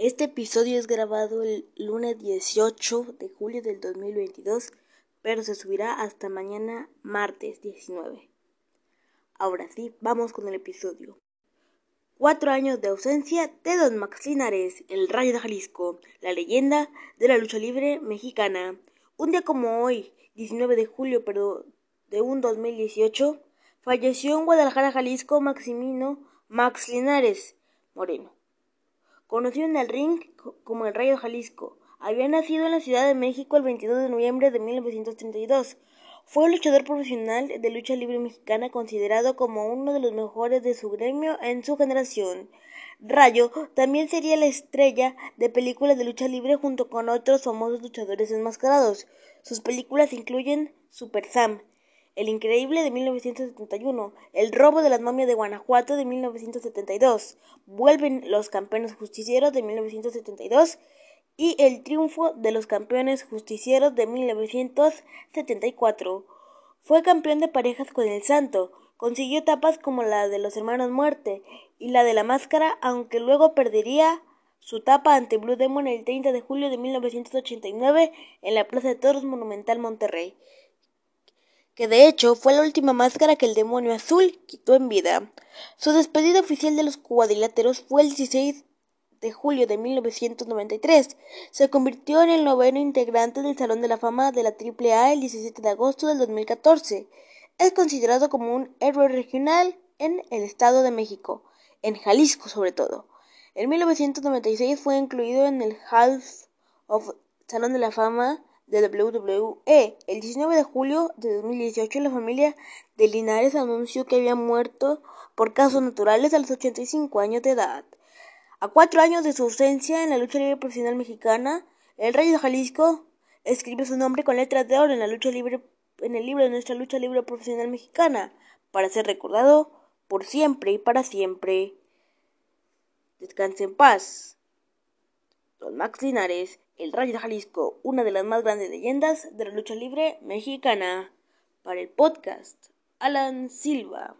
Este episodio es grabado el lunes 18 de julio del 2022, pero se subirá hasta mañana martes 19. Ahora sí, vamos con el episodio. Cuatro años de ausencia de Don Max Linares, el Rayo de Jalisco, la leyenda de la lucha libre mexicana. Un día como hoy, 19 de julio, pero de un 2018, falleció en Guadalajara, Jalisco, Maximino Max Linares Moreno conocido en el ring como el Rayo de Jalisco. Había nacido en la Ciudad de México el 22 de noviembre de 1932. Fue un luchador profesional de lucha libre mexicana considerado como uno de los mejores de su gremio en su generación. Rayo también sería la estrella de películas de lucha libre junto con otros famosos luchadores enmascarados. Sus películas incluyen Super Sam, el Increíble de 1971, El robo de las momias de Guanajuato de 1972, Vuelven los campeones justicieros de 1972 y El triunfo de los campeones justicieros de 1974. Fue campeón de parejas con el Santo, consiguió etapas como la de los hermanos Muerte y la de la Máscara, aunque luego perdería su tapa ante Blue Demon el 30 de julio de 1989 en la Plaza de Toros Monumental Monterrey que de hecho fue la última máscara que el demonio azul quitó en vida. Su despedida oficial de los cuadriláteros fue el 16 de julio de 1993. Se convirtió en el noveno integrante del Salón de la Fama de la AAA el 17 de agosto del 2014. Es considerado como un héroe regional en el Estado de México, en Jalisco sobre todo. En 1996 fue incluido en el Hall of Salón de la Fama de WWE. El 19 de julio de 2018 la familia de Linares anunció que había muerto por casos naturales a los 85 años de edad. A cuatro años de su ausencia en la lucha libre profesional mexicana, el Rey de Jalisco escribe su nombre con letras de oro en la lucha libre en el libro de nuestra lucha libre profesional mexicana para ser recordado por siempre y para siempre. Descanse en paz. Don Max Linares el Rayo de Jalisco, una de las más grandes leyendas de la lucha libre mexicana. Para el podcast, Alan Silva.